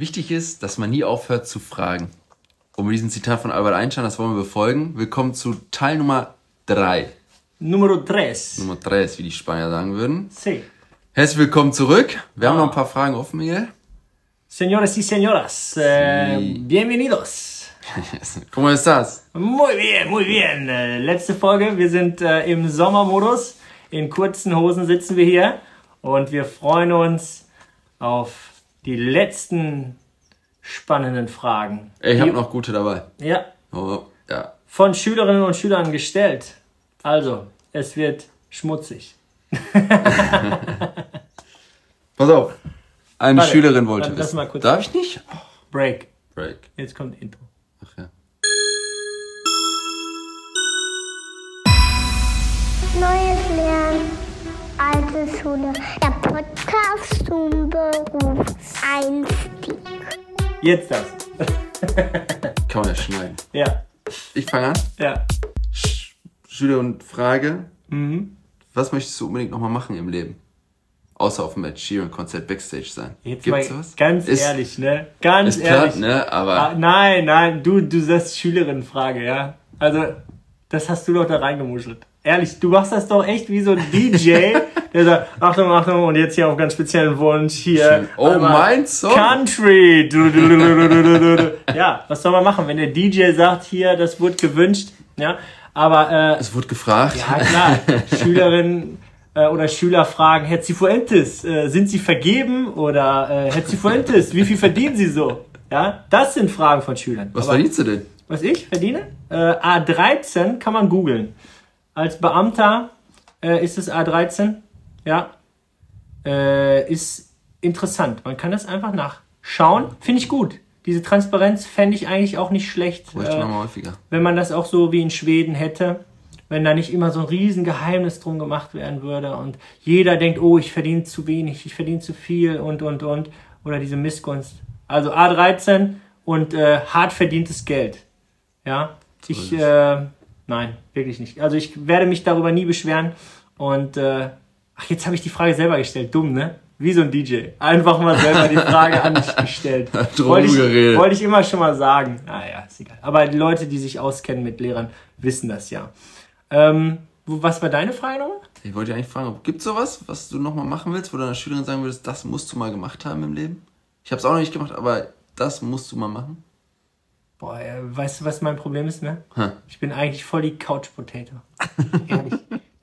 Wichtig ist, dass man nie aufhört zu fragen. Und mit diesem Zitat von Albert Einstein, das wollen wir befolgen. Willkommen zu Teil Nummer 3. Numero 3. Nummer 3 wie die Spanier sagen würden. Sí. Herzlich willkommen zurück. Wir haben noch ein paar Fragen offen, Miguel. Señores y señoras, eh, Sí. bienvenidos. ¿Cómo estás? Muy bien, muy bien. Äh, letzte Folge, wir sind äh, im Sommermodus. In kurzen Hosen sitzen wir hier und wir freuen uns auf die letzten spannenden Fragen. Ich habe noch gute dabei. Ja, Oh, ja. von Schülerinnen und Schülern gestellt. Also, es wird schmutzig. Pass auf. Eine Warte, Schülerin wollte wissen. mal kurz- Darf ich nicht? Oh, Break. Break. Jetzt kommt Intro. Ach ja. Neues Lernen, alte Schule. Der Podcast zum Berufseinstieg. Jetzt das. Kann man ja schneiden. Ja, Ich fange an. ja. Sch Schüler und Frage. Mhm. Was möchtest du unbedingt nochmal machen im Leben? Außer auf dem Ed Sheeran Konzert Backstage sein. Jetzt Gibt's mal sowas? ganz Ist- ehrlich, ne? Ganz Ist ehrlich. platt, ne? Aber Ah, nein, nein, du, du sagst Schülerinnenfrage, ja? Also, das hast du doch da reingemuschelt. Ehrlich, du machst das doch echt wie so ein DJ, der sagt, Achtung, Achtung, und jetzt hier auf ganz speziellen Wunsch hier. Oh, mein Song. Country. Du, du, du. Ja, was soll man machen, wenn der DJ sagt, hier, das wurde gewünscht, ja? Aber, äh, es wurde gefragt. ja, klar. Schülerinnen äh, oder Schüler fragen, Herr Cifuentes, äh, sind Sie vergeben? Oder äh, Herr Cifuentes, wie viel verdienen Sie so? Ja, das sind Fragen von Schülern. Was Aber verdienst du denn? was ich verdiene? Äh, A13 kann man googeln. Als Beamter äh, ist es A13. Ja. Äh, ist interessant. Man kann das einfach nachschauen. Finde ich gut. Diese Transparenz fände ich eigentlich auch nicht schlecht. Bräuchte Äh, mal häufiger. wenn man das auch so wie in Schweden hätte, wenn da nicht immer so ein Riesengeheimnis drum gemacht werden würde und jeder denkt, oh, ich verdiene zu wenig, ich verdiene zu viel und, und, und. Oder diese Missgunst. Also A13 und äh, hart verdientes Geld. Ja, ich, äh, nein, wirklich nicht. Also ich werde mich darüber nie beschweren und, äh, ach, jetzt habe ich die Frage selber gestellt. Dumm, ne? Wie so ein DJ. Einfach mal selber die Frage an dich gestellt. Wollte ich, wollte ich immer schon mal sagen. Ah ja, ist egal. Aber die Leute, die sich auskennen mit Lehrern, wissen das ja. Ähm, was war deine Frage nochmal? Ich wollte eigentlich fragen, gibt es sowas, was du nochmal machen willst, wo du einer Schülerin sagen würdest, das musst du mal gemacht haben im Leben? Ich habe es auch noch nicht gemacht, aber das musst du mal machen. Boah, weißt du, was mein Problem ist, ne? Hä? Ich bin eigentlich voll die Couch Potato. Ehrlich.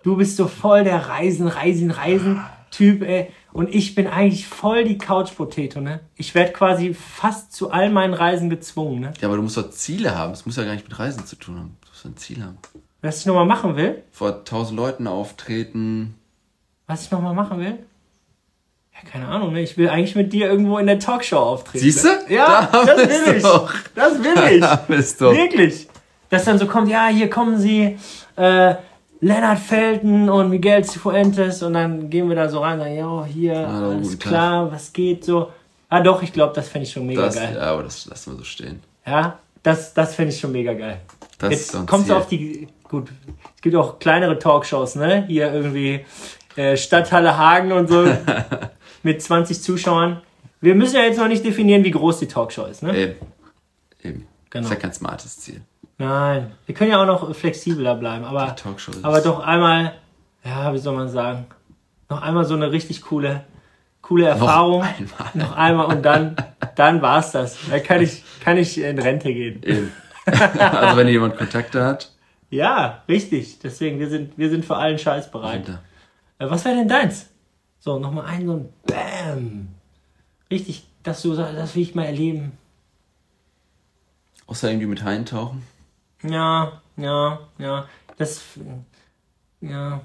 Du bist so voll der Reisen, Reisen, Reisen-Typ, ey. Und ich bin eigentlich voll die Couch Potato, ne? Ich werde quasi fast zu all meinen Reisen gezwungen, ne? Ja, aber du musst doch Ziele haben. Es muss ja gar nicht mit Reisen zu tun haben. Du musst ein Ziel haben. Was ich nochmal machen will, Vor tausend Leuten auftreten. was ich nochmal machen will? Ja, keine Ahnung, ne? Ich will eigentlich mit dir irgendwo in der Talkshow auftreten. Siehst du? Ja, Da das will ich. doch. Das will ich. Da bist du. Wirklich. Dass dann so kommt, ja, hier kommen sie, äh, Lennart Felten und Miguel Cifuentes und dann gehen wir da so rein und sagen, ja, hier, Hallo, alles guten Tag. klar, was geht so. Ah doch, ich glaube, das fände ich schon mega Das, geil. ja, aber das lassen wir so stehen. Ja, das, das fände ich schon mega geil. Das Jetzt kommt auf die, gut, es gibt auch kleinere Talkshows, ne? Hier irgendwie äh, Stadthalle Hagen und so mit 20 Zuschauern. Wir müssen ja jetzt noch nicht definieren, wie groß die Talkshow ist, ne? Eben. Eben. Genau. Das ist ja kein smartes Ziel. Nein, wir können ja auch noch flexibler bleiben, aber, aber doch einmal, ja, wie soll man sagen, noch einmal so eine richtig coole, coole Erfahrung. einmal. Noch einmal und dann, dann war's das. Dann kann ich, kann ich in Rente gehen. Eben. also wenn jemand Kontakte hat, Ja, richtig. Deswegen, wir sind, wir sind für allen Scheiß bereit. Äh, was wäre denn deins? So, nochmal ein, so ein Bam. Richtig, das, so, das will ich mal erleben. außer irgendwie mit Haien tauchen. Ja, ja, ja. Das, ja.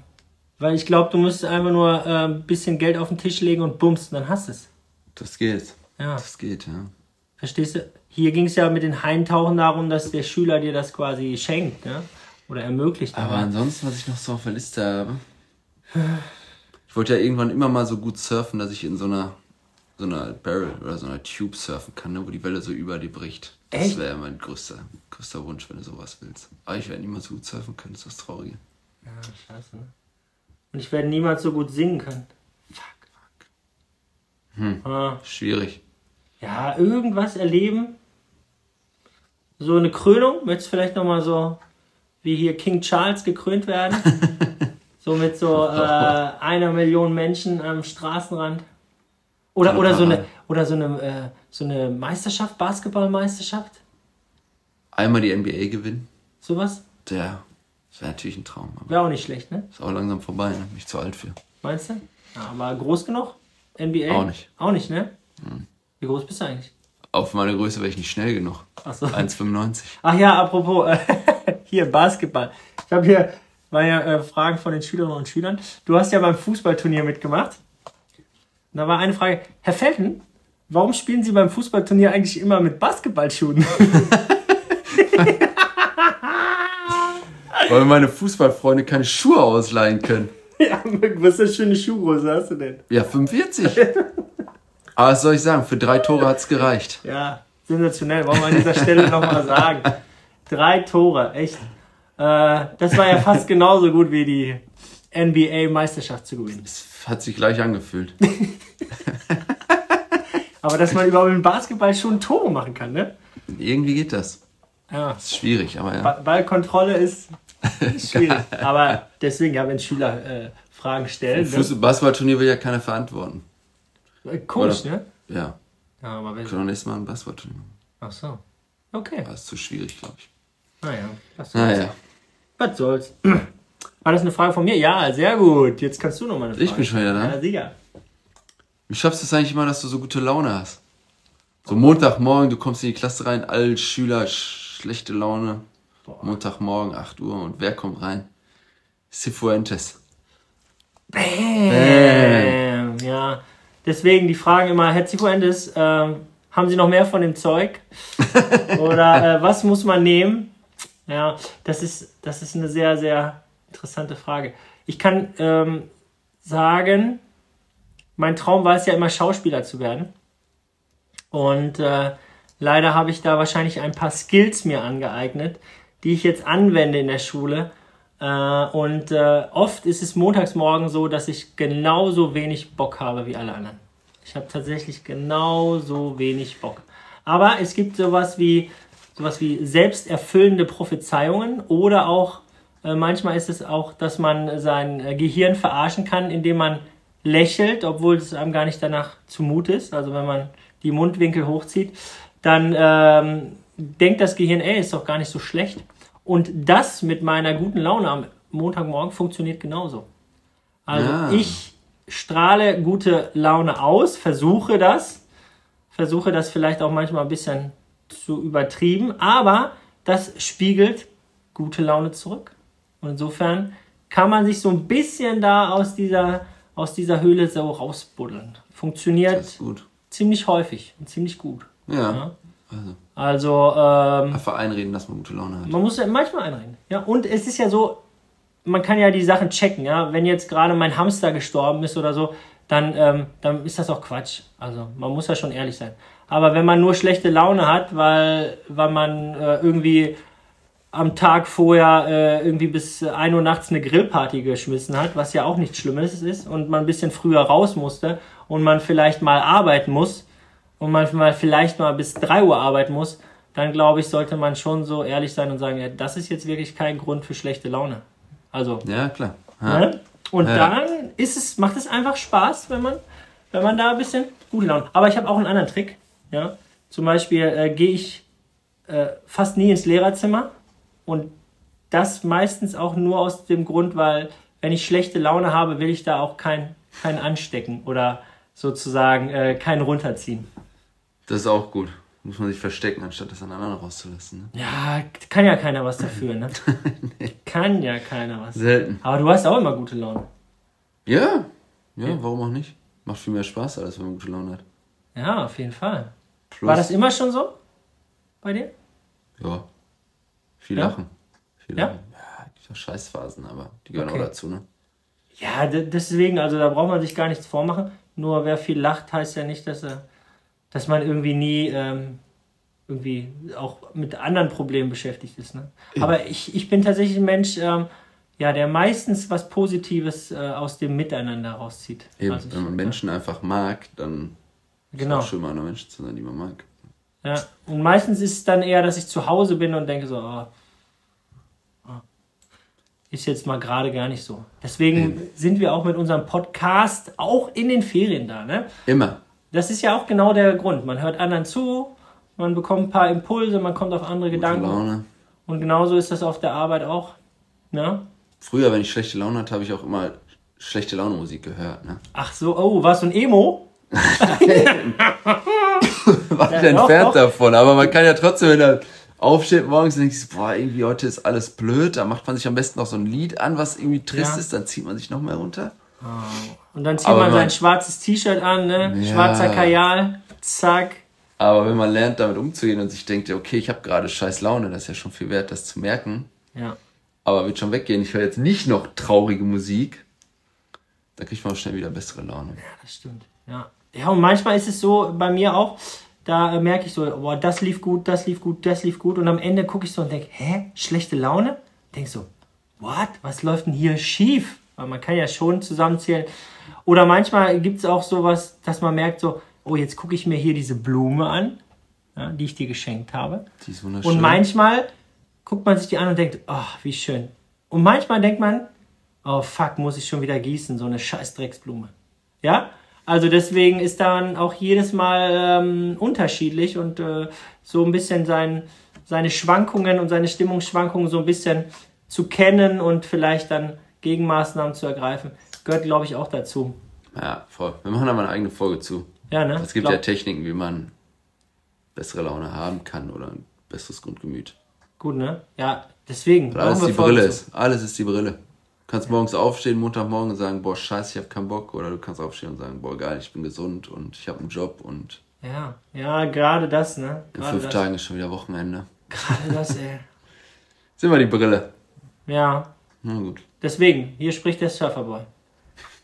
Weil ich glaube, du musst einfach nur äh, ein bisschen Geld auf den Tisch legen und bumst, dann hast du es. Das geht. Ja. Das geht, ja. Verstehst du? Hier ging es ja mit den Haintauchen darum, dass der Schüler dir das quasi schenkt, ne? Oder ermöglicht. Aber ansonsten, was ich noch so auf der Liste habe. Ich wollte ja irgendwann immer mal so gut surfen, dass ich in so einer so einer Barrel oder so einer Tube surfen kann, ne, wo die Welle so über die bricht. Das wäre mein größter, größter Wunsch, wenn du sowas willst. Aber ich werde niemals so gut surfen können, das ist das Traurige. Ja, scheiße, ne? Und ich werde niemals so gut singen können. Fuck. Hm. Ah, Schwierig. ja, irgendwas erleben. So eine Krönung, möchtest du vielleicht nochmal so wie hier King Charles gekrönt werden? so mit so äh, einer Million Menschen am Straßenrand. Oder, oder so eine, oder so eine, äh, so eine Meisterschaft, Basketballmeisterschaft? Einmal die NBA gewinnen, Sowas? der das wäre natürlich ein Traum. Wäre auch nicht schlecht, ne? ist auch langsam vorbei, ne? Bin ich zu alt für. Meinst du? Ja, aber groß genug? NBA? Auch nicht. Auch nicht, ne? Wie groß bist du eigentlich? Auf meine Größe wäre ich nicht schnell genug. Ach so. 1,95. Ach ja, apropos, hier Basketball. Ich habe hier war ja äh, Fragen von den Schülerinnen und Schülern. Du hast ja beim Fußballturnier mitgemacht. Und da war eine Frage, Herr Felten, warum spielen Sie beim Fußballturnier eigentlich immer mit Basketballschuhen? Weil meine Fußballfreunde keine Schuhe ausleihen können. ja, was für eine schöne Schuhgröße hast du denn? Ja, 45. Aber was soll ich sagen? Für drei Tore hat's gereicht. Ja, sensationell, wollen wir an dieser Stelle nochmal sagen. Drei Tore, echt. Äh, das war ja fast genauso gut wie die NBA-Meisterschaft zu gewinnen. Es hat sich gleich angefühlt. Aber dass man überhaupt im Basketball schon Tore machen kann, ne? Irgendwie geht das. Ja. ist schwierig, aber ja. Ba- Ballkontrolle ist schwierig. Aber deswegen, ja, wenn Schüler äh, Fragen stellen. Fuß- Basketballturnier will ja keiner verantworten. Ne? Komisch, Oder- ne? Ja, Ja, aber wenn. können wir nächstes Mal ein Basketballturnier machen. Ach so. Okay. Das ist zu schwierig, glaube ich. Naja. Was soll's. Naja, Was soll's. War das eine Frage von mir? Ja, sehr gut. Jetzt kannst du noch mal eine Frage. Ich bin schon wieder da. Ja, sicher. wie schaffst du es eigentlich immer, dass du so gute Laune hast? So Montagmorgen, du kommst in die Klasse rein, alle Schüler, sch schlechte Laune. Montagmorgen, 8 Uhr und wer kommt rein? Cifuentes. Bam. Ja. Deswegen die Fragen immer, Herr Zifuentes, ähm, haben Sie noch mehr von dem Zeug? Oder äh, was muss man nehmen? Ja, das ist, das ist eine sehr, sehr interessante Frage. Ich kann ähm, sagen, mein Traum war es ja immer, Schauspieler zu werden. Und äh, leider habe ich da wahrscheinlich ein paar Skills mir angeeignet, die ich jetzt anwende in der Schule. Äh, und äh, oft ist es montags morgen so, dass ich genauso wenig Bock habe wie alle anderen. Ich habe tatsächlich genauso wenig Bock. Aber es gibt sowas wie, sowas wie selbsterfüllende Prophezeiungen oder auch äh, manchmal ist es auch, dass man sein äh, Gehirn verarschen kann, indem man lächelt, obwohl es einem gar nicht danach zumute ist. Also wenn man die Mundwinkel hochzieht, dann ähm, denkt das Gehirn, ey, ist doch gar nicht so schlecht. Und das mit meiner guten Laune am Montagmorgen funktioniert genauso. Also Ja. ich strahle gute Laune aus, versuche das, versuche das vielleicht auch manchmal ein bisschen zu übertrieben, aber das spiegelt gute Laune zurück. Und insofern kann man sich so ein bisschen da aus dieser, aus dieser Höhle so rausbuddeln. Funktioniert ziemlich häufig und ziemlich gut. Ja. Ja. Also, Also ähm, einfach einreden, dass man gute Laune hat. man muss ja manchmal einreden. Ja, und es ist ja so, man kann ja die Sachen checken. Ja, wenn jetzt gerade mein Hamster gestorben ist oder so, dann, ähm, dann ist das auch Quatsch. Also man muss ja schon ehrlich sein. Aber wenn man nur schlechte Laune hat, weil, weil man äh, irgendwie am Tag vorher äh, irgendwie bis 1 Uhr nachts eine Grillparty geschmissen hat, was ja auch nichts Schlimmes ist, und man ein bisschen früher raus musste und man vielleicht mal arbeiten muss und man mal vielleicht mal bis 3 Uhr arbeiten muss, dann glaube ich, sollte man schon so ehrlich sein und sagen, ja, das ist jetzt wirklich kein Grund für schlechte Laune. Also, Ja, klar. Ja. ne? Und Ja. dann ist es, macht es einfach Spaß, wenn man, wenn man da ein bisschen gute Laune. Aber ich habe auch einen anderen Trick. Ja? Zum Beispiel äh, gehe ich äh, fast nie ins Lehrerzimmer und das meistens auch nur aus dem Grund, weil wenn ich schlechte Laune habe, will ich da auch keinen kein anstecken oder sozusagen äh, keinen runterziehen. Das ist auch gut. Muss man sich verstecken, anstatt das an anderen rauszulassen. Ne? Ja, kann ja keiner was dafür, ne? Kann ja keiner was. Selten. Aber du hast auch immer gute Laune. Ja. Ja, warum auch nicht? Macht viel mehr Spaß, als wenn man gute Laune hat. Ja, auf jeden Fall. Plus, War das immer schon so? Bei dir? Ja. Viel Ja? Lachen. Viel Ja? Lachen. Ja, gibt auch Scheißphasen, aber die gehören Okay. auch dazu, ne? Ja, de- deswegen, also da braucht man sich gar nichts vormachen. Nur wer viel lacht, heißt ja nicht, dass er, dass man irgendwie nie ähm, irgendwie auch mit anderen Problemen beschäftigt ist. Ne? Aber ich, ich bin tatsächlich ein Mensch, ähm, ja, der meistens was Positives äh, aus dem Miteinander rauszieht. Eben, Also ich- wenn man Menschen einfach mag, dann Genau. Ist auch schön, mal andere Menschen zu sein, die man mag. Ja. Und meistens ist es dann eher, dass ich zu Hause bin und denke so, ah, ist jetzt mal gerade gar nicht so. Deswegen sind wir auch mit unserem Podcast auch in den Ferien da. Ne? Immer. Das ist ja auch genau der Grund. Man hört anderen zu, man bekommt ein paar Impulse, man kommt auf andere Gute Gedanken. Laune. Und genauso ist das auf der Arbeit auch. Ne? Früher, wenn ich schlechte Laune hatte, habe ich auch immer schlechte Laune Musik gehört. Ne? Ach so, oh, warst du ein Emo? War Ja, entfernt doch, davon. Aber man kann ja trotzdem, wenn er aufsteht morgens und denkt, boah, irgendwie heute ist alles blöd, da macht man sich am besten noch so ein Lied an, was irgendwie trist Ja. ist, dann zieht man sich noch mehr runter. Und dann zieht Aber man man- sein schwarzes T-Shirt an, ne? Ja. Schwarzer Kajal, zack. Aber wenn man lernt, damit umzugehen und sich denkt, ja, okay, ich habe gerade scheiß Laune, das ist ja schon viel wert, das zu merken. Ja. Aber wird schon weggehen. Ich höre jetzt nicht noch traurige Musik. Da kriegt man auch schnell wieder bessere Laune. Das stimmt. Ja. Ja, und manchmal ist es so bei mir auch, da äh, merke ich so, boah, das lief gut, das lief gut, das lief gut. Und am Ende gucke ich so und denke, hä, schlechte Laune? Denk so, what? Was läuft denn hier schief? Weil man kann ja schon zusammenzählen. Oder manchmal gibt es auch sowas, dass man merkt so, oh, jetzt gucke ich mir hier diese Blume an, ja, die ich dir geschenkt habe. Die ist wunderschön. Und manchmal guckt man sich die an und denkt, ach, wie schön. Und manchmal denkt man, oh fuck, muss ich schon wieder gießen, so eine scheiß Drecksblume. Ja? Also deswegen ist dann auch jedes Mal ähm, unterschiedlich und äh, so ein bisschen sein, seine Schwankungen und seine Stimmungsschwankungen so ein bisschen zu kennen und vielleicht dann Gegenmaßnahmen zu ergreifen, gehört, glaube ich, auch dazu. ja, voll. Wir machen da mal eine eigene Folge zu. Ja, ne? Es gibt Glaub- ja Techniken, wie man bessere Laune haben kann oder ein besseres Grundgemüt. Gut, ne? Ja, deswegen. Alles machen die Brille zu. ist. Alles ist die Brille. Du kannst morgens aufstehen, Montagmorgen und sagen, boah, scheiße, ich habe keinen Bock. Oder du kannst aufstehen und sagen, boah, geil, ich bin gesund und ich habe einen Job und Ja, ja, gerade das, ne? in Gerade fünf das. Tagen ist schon wieder Wochenende. Gerade das, ey. Sind wir die Brille. Ja, Na gut. deswegen, hier spricht der Surferboy.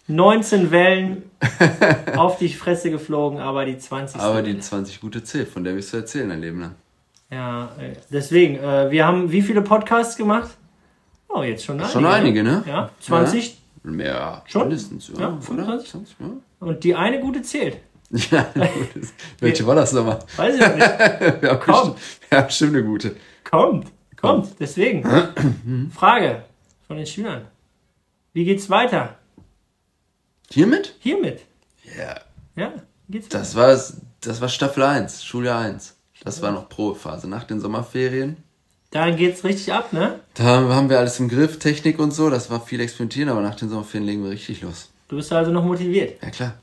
19 Wellen auf die Fresse geflogen, aber die 20. Aber die Welle. 20 gute zählt, von der wirst du erzählen dein Leben lang. Ja, deswegen, äh, wir haben wie viele Podcasts gemacht? Oh, jetzt schon einige. Schon einige, ne? Ja, 20. Mehr, Schon? mindestens, ja. Ja, oder? 25? 20, ja. Und die eine gute zählt. Ja, gut. Welche war das nochmal? Weiß ich nicht. Wir haben Komm. bestimmt, wir haben bestimmt eine gute. kommt, kommt. Deswegen. Frage von den Schülern. Wie geht's weiter? Hiermit? Hiermit. Ja. Ja, wie geht's weiter? Das war, das war Staffel 1, Schuljahr 1. Das war noch Probephase. Nach den Sommerferien. Da geht's richtig ab, ne? Da haben wir alles im Griff, Technik und so. Das war viel experimentieren, aber nach den Sommerferien legen wir richtig los. Du bist also noch motiviert. Ja klar,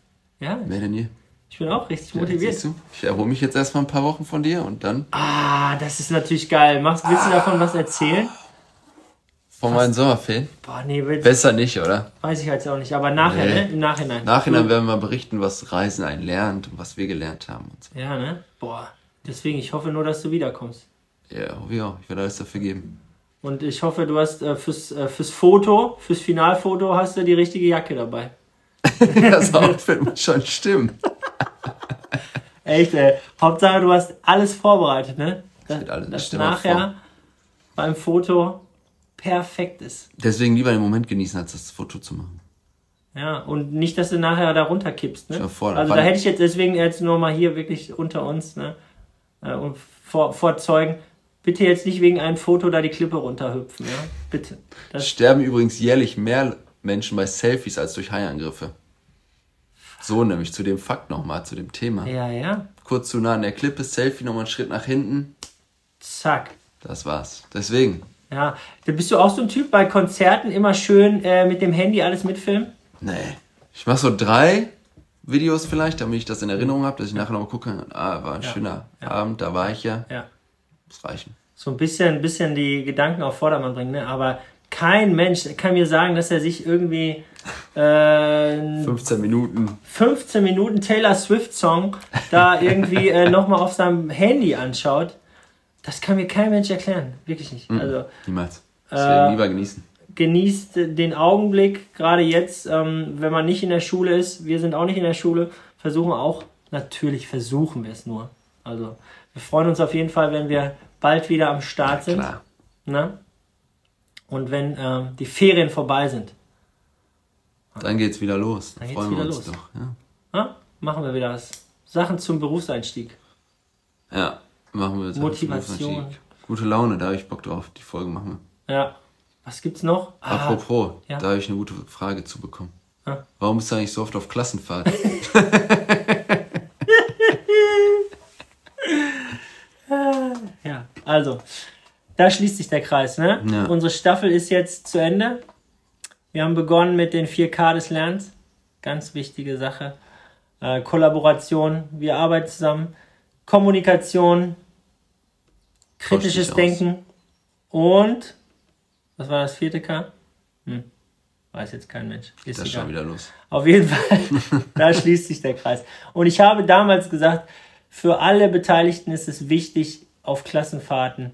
Ja, wer denn hier? ich bin auch richtig Ja, motiviert. du? Ich erhole mich jetzt erstmal ein paar Wochen von dir und dann Ah, das ist natürlich geil. Machst, willst du davon was erzählen? von meinen Sommerferien. Boah, nee, Besser nicht, oder? weiß ich jetzt auch nicht. Aber nachher, Nee. ne? Im Nachhinein. Nachhinein Du- werden wir mal berichten, was Reisen einen lernt und was wir gelernt haben und so. Ja, ne? Boah. Deswegen, ich hoffe nur, dass du wiederkommst. Ja, hoffe ich werde alles dafür geben. Und ich hoffe, du hast äh, fürs, äh, fürs Foto, fürs Finalfoto hast du die richtige Jacke dabei. das Outfit muss schon stimmen. Echt, ey. Hauptsache, du hast alles vorbereitet, ne? Das, wird alles- mal nachher vor. beim Foto perfekt ist. Deswegen lieber den Moment genießen, als das Foto zu machen. Ja, und nicht, dass du nachher da runterkippst, ne? Vor, also da hätte ich jetzt deswegen jetzt nur mal hier wirklich unter uns, ne? Äh, und vor, vor Zeugen, bitte jetzt nicht wegen einem Foto da die Klippe runterhüpfen, ja? Bitte. Das, Sterben übrigens jährlich mehr Menschen bei Selfies als durch Haiangriffe. So nämlich zu dem Fakt nochmal, zu dem Thema. ja, ja. Kurz zu nah an der Klippe, Selfie, nochmal einen Schritt nach hinten. Zack. Das war's. Deswegen. Ja. Da bist du auch so ein Typ bei Konzerten immer schön äh, mit dem Handy alles mitfilmen? Nee. Ich mach so drei Videos vielleicht, damit ich das in Erinnerung habe, dass ich nachher nochmal gucken kann. Ah, war ein schöner Abend, da war ich ja. Ja. Muss reichen. So ein bisschen, bisschen die Gedanken auf Vordermann bringen, ne? Aber kein Mensch kann mir sagen, dass er sich irgendwie äh, 15 Minuten. 15 Minuten Taylor Swift Song da irgendwie äh, nochmal auf seinem Handy anschaut. Das kann mir kein Mensch erklären. Wirklich nicht. Also Niemals. Deswegen Äh, lieber genießen. genießt den Augenblick, gerade jetzt, ähm, wenn man nicht in der Schule ist. Wir sind auch nicht in der Schule. Versuchen auch, natürlich versuchen wir es nur. Also wir freuen uns auf jeden Fall, wenn wir bald wieder am Start sind. Klar. Ne? Und wenn ähm, die Ferien vorbei sind, Dann geht's wieder los. Dann geht's Freuen wir uns los. doch. Ja. ja, machen wir wieder was Sachen zum Berufseinstieg. Ja, machen wir jetzt. Motivation. Gute Laune, da habe ich Bock drauf. Die Folge machen wir. Ja. Was gibt's noch? Ah, Apropos, ja. da habe ich eine gute Frage zu bekommen. Ah. Warum bist du eigentlich so oft auf Klassenfahrt? Ja, also, da schließt sich der Kreis. Ne? Ja. Unsere Staffel ist jetzt zu Ende. Wir haben begonnen mit den 4K des Lernens. Ganz wichtige Sache. Äh, Kollaboration, wir arbeiten zusammen. Kommunikation, kritisches dich aus. Denken und, was war das vierte K? Hm. Weiß jetzt kein Mensch. Ist Das schon wieder los. Auf jeden Fall, da schließt sich der Kreis. Und ich habe damals gesagt, für alle Beteiligten ist es wichtig, auf Klassenfahrten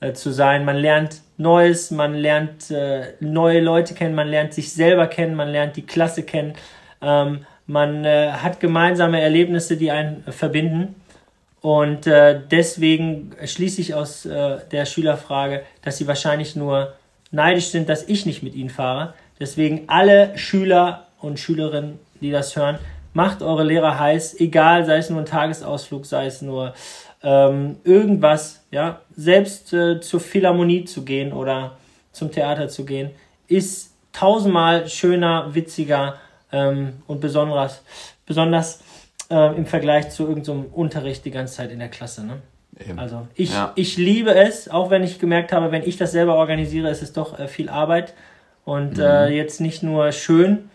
äh, zu sein. Man lernt Neues, man lernt äh, neue Leute kennen, man lernt sich selber kennen, man lernt die Klasse kennen. Ähm, man äh, hat gemeinsame Erlebnisse, die einen verbinden. Und äh, deswegen schließe ich aus äh, der Schülerfrage, dass sie wahrscheinlich nur neidisch sind, dass ich nicht mit ihnen fahre. Deswegen alle Schüler und Schülerinnen, die das hören, macht eure Lehrer heiß, egal, sei es nur ein Tagesausflug, sei es nur ähm, irgendwas, ja, selbst äh, zur Philharmonie zu gehen oder zum Theater zu gehen, ist tausendmal schöner, witziger ähm, und besonders, besonders äh, im Vergleich zu irgendeinem Unterricht die ganze Zeit in der Klasse. Ne? Eben. Also ich, Ja. ich liebe es, auch wenn ich gemerkt habe, wenn ich das selber organisiere, ist es doch äh, viel Arbeit und äh, jetzt nicht nur schön,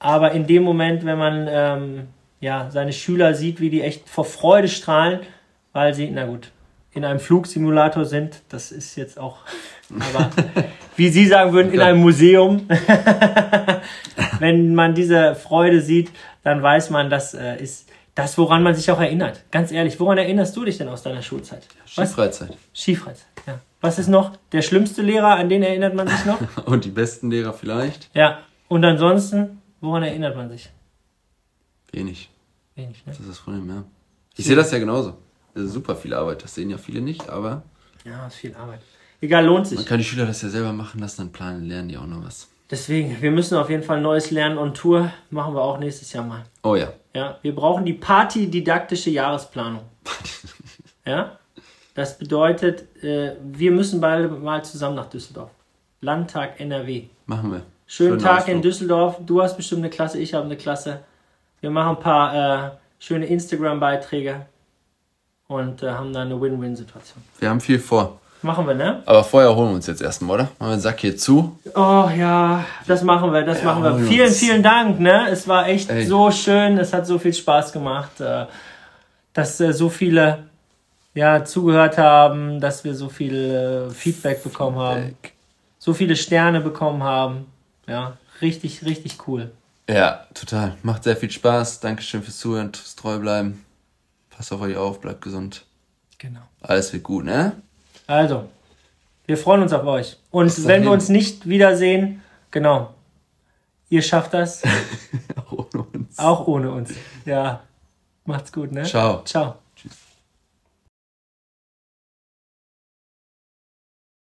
aber in dem Moment, wenn man ähm, ja, seine Schüler sieht, wie die echt vor Freude strahlen, weil sie, na gut, in einem Flugsimulator sind, das ist jetzt auch, aber wie Sie sagen würden, in einem Museum, wenn man diese Freude sieht, dann weiß man, das äh, ist das, woran man sich auch erinnert. Ganz ehrlich, woran erinnerst du dich denn aus deiner Schulzeit? Was? Skifreizeit. Skifreizeit, ja. Was ist noch der schlimmste Lehrer, an den erinnert man sich noch? Und die besten Lehrer vielleicht? ja. Und ansonsten, woran erinnert man sich? Wenig. Wenig, ne? Das ist das Problem, ja. Ich sehe das ja genauso. Das ist super viel Arbeit. Das sehen ja viele nicht, aber Ja, ist viel Arbeit. Egal, lohnt sich. man kann die Schüler das ja selber machen lassen, dann planen, lernen die auch noch was. Deswegen, wir müssen auf jeden Fall neues Lernen on Tour. Machen wir auch nächstes Jahr mal. Oh ja. Ja, wir brauchen die partydidaktische Jahresplanung. Ja, das bedeutet, äh, wir müssen beide mal zusammen nach Düsseldorf. Landtag NRW. Machen wir. Schönen Schönen Tag in Ausflug. Düsseldorf. Du hast bestimmt eine Klasse, ich habe eine Klasse. Wir machen ein paar äh, schöne Instagram-Beiträge und äh, haben dann eine Win-Win-Situation. Wir haben viel vor. Machen wir, ne? Aber vorher holen wir uns jetzt erstmal, oder? Machen wir den Sack hier zu. Oh ja, das machen wir, das Ja, machen wir. Vielen, uns. vielen Dank, ne? Es war echt Ey. so schön, es hat so viel Spaß gemacht, äh, dass äh, so viele ja, zugehört haben, dass wir so viel äh, Feedback bekommen haben, so viele Sterne bekommen haben. Ja, richtig, richtig cool. Ja, total. Macht sehr viel Spaß. Dankeschön fürs Zuhören, fürs treu bleiben. Passt auf euch auf, bleibt gesund. Genau. Alles wird gut, ne? Also, wir freuen uns auf euch. Und wenn wir uns nicht wiedersehen, genau, ihr schafft das, Ohne uns. auch ohne uns. Ja, macht's gut, ne? Ciao. Ciao.